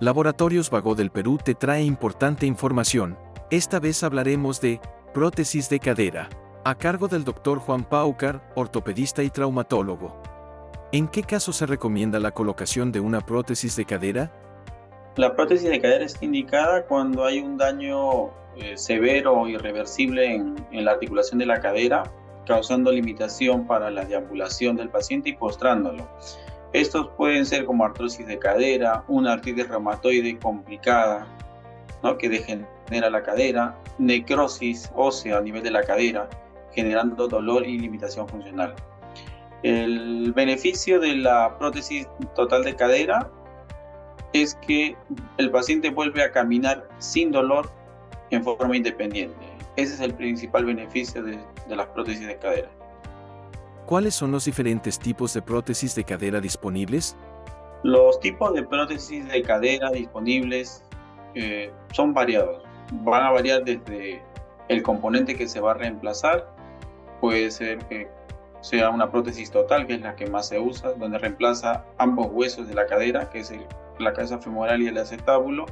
Laboratorios Vago del Perú te trae importante información. Esta vez hablaremos de prótesis de cadera, a cargo del Dr. Juan Paucar, ortopedista y traumatólogo. ¿En qué caso se recomienda la colocación de una prótesis de cadera? La prótesis de cadera está indicada cuando hay un daño eh, severo o irreversible en, en la articulación de la cadera, causando limitación para la deambulación del paciente y postrándolo. Estos pueden ser como artrosis de cadera, una artritis reumatoide complicada, ¿no? que degenera la cadera, necrosis ósea a nivel de la cadera, generando dolor y limitación funcional. El beneficio de la prótesis total de cadera es que el paciente vuelve a caminar sin dolor en forma independiente. Ese es el principal beneficio de, de las prótesis de cadera. ¿Cuáles son los diferentes tipos de prótesis de cadera disponibles? Los tipos de prótesis de cadera disponibles eh, son variados. Van a variar desde el componente que se va a reemplazar, puede ser que sea una prótesis total, que es la que más se usa, donde reemplaza ambos huesos de la cadera, que es el, la cabeza femoral y el acetábulo.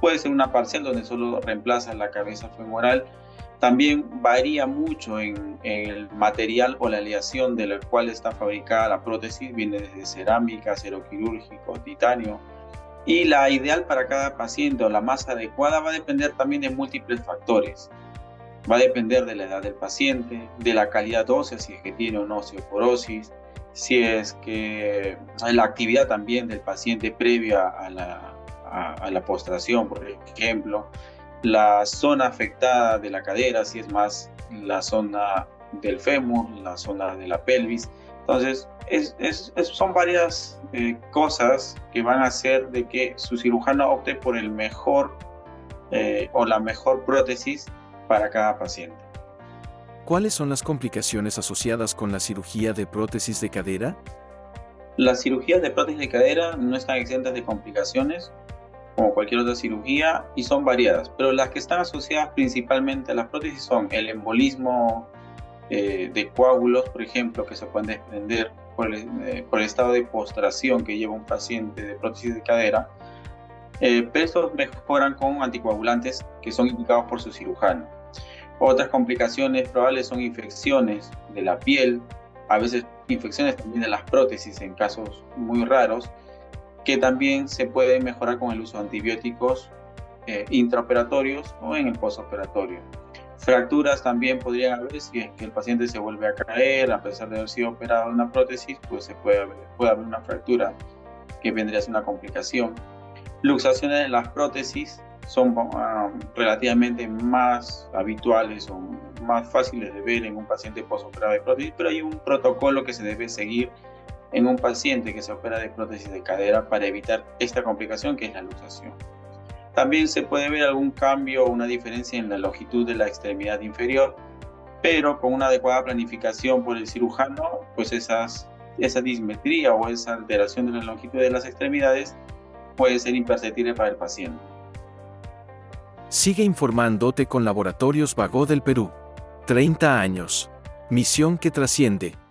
Puede ser una parcial donde solo reemplaza la cabeza femoral también varía mucho en, el material o la aleación de la cual está fabricada la prótesis, viene desde cerámica, acero quirúrgico, titanio. Y la ideal para cada paciente o la más adecuada va a depender también de múltiples factores. Va a depender de la edad del paciente, de la calidad ósea, si es que tiene o no osteoporosis, si es que la actividad también del paciente previa a la, a la postración, por ejemplo, la zona afectada de la cadera, si es más la zona del fémur, la zona de la pelvis. Entonces, son varias eh, cosas que van a hacer de que su cirujano opte por el mejor eh, o la mejor prótesis para cada paciente. ¿Cuáles son las complicaciones asociadas con la cirugía de prótesis de cadera? Las cirugías de prótesis de cadera no están exentas de complicaciones como cualquier otra cirugía y son variadas, pero las que están asociadas principalmente a las prótesis son el embolismo eh, de coágulos, por ejemplo, que se pueden desprender por el, eh, por el, estado de postración que lleva un paciente de prótesis de cadera, eh, pero estos mejoran con anticoagulantes que son indicados por su cirujano. Otras complicaciones probables son infecciones de la piel, a veces infecciones también de las prótesis en casos muy raros, que también se puede mejorar con el uso de antibióticos eh, intraoperatorios o en el postoperatorio. Fracturas también podrían haber si es que el paciente se vuelve a caer, a pesar de haber sido operado en una prótesis, pues se puede haber, puede haber una fractura que vendría a ser una complicación. Luxaciones de las prótesis son ah, relativamente más habituales o más fáciles de ver en un paciente postoperado de prótesis, pero hay un protocolo que se debe seguir en un paciente que se opera de prótesis de cadera para evitar esta complicación que es la luxación. También se puede ver algún cambio o una diferencia en la longitud de la extremidad inferior, pero con una adecuada planificación por el cirujano, pues esas, esa dismetría o esa alteración de la longitud de las extremidades puede ser imperceptible para el paciente. Sigue informándote con Laboratorios Vago del Perú. 30 años. Misión que trasciende.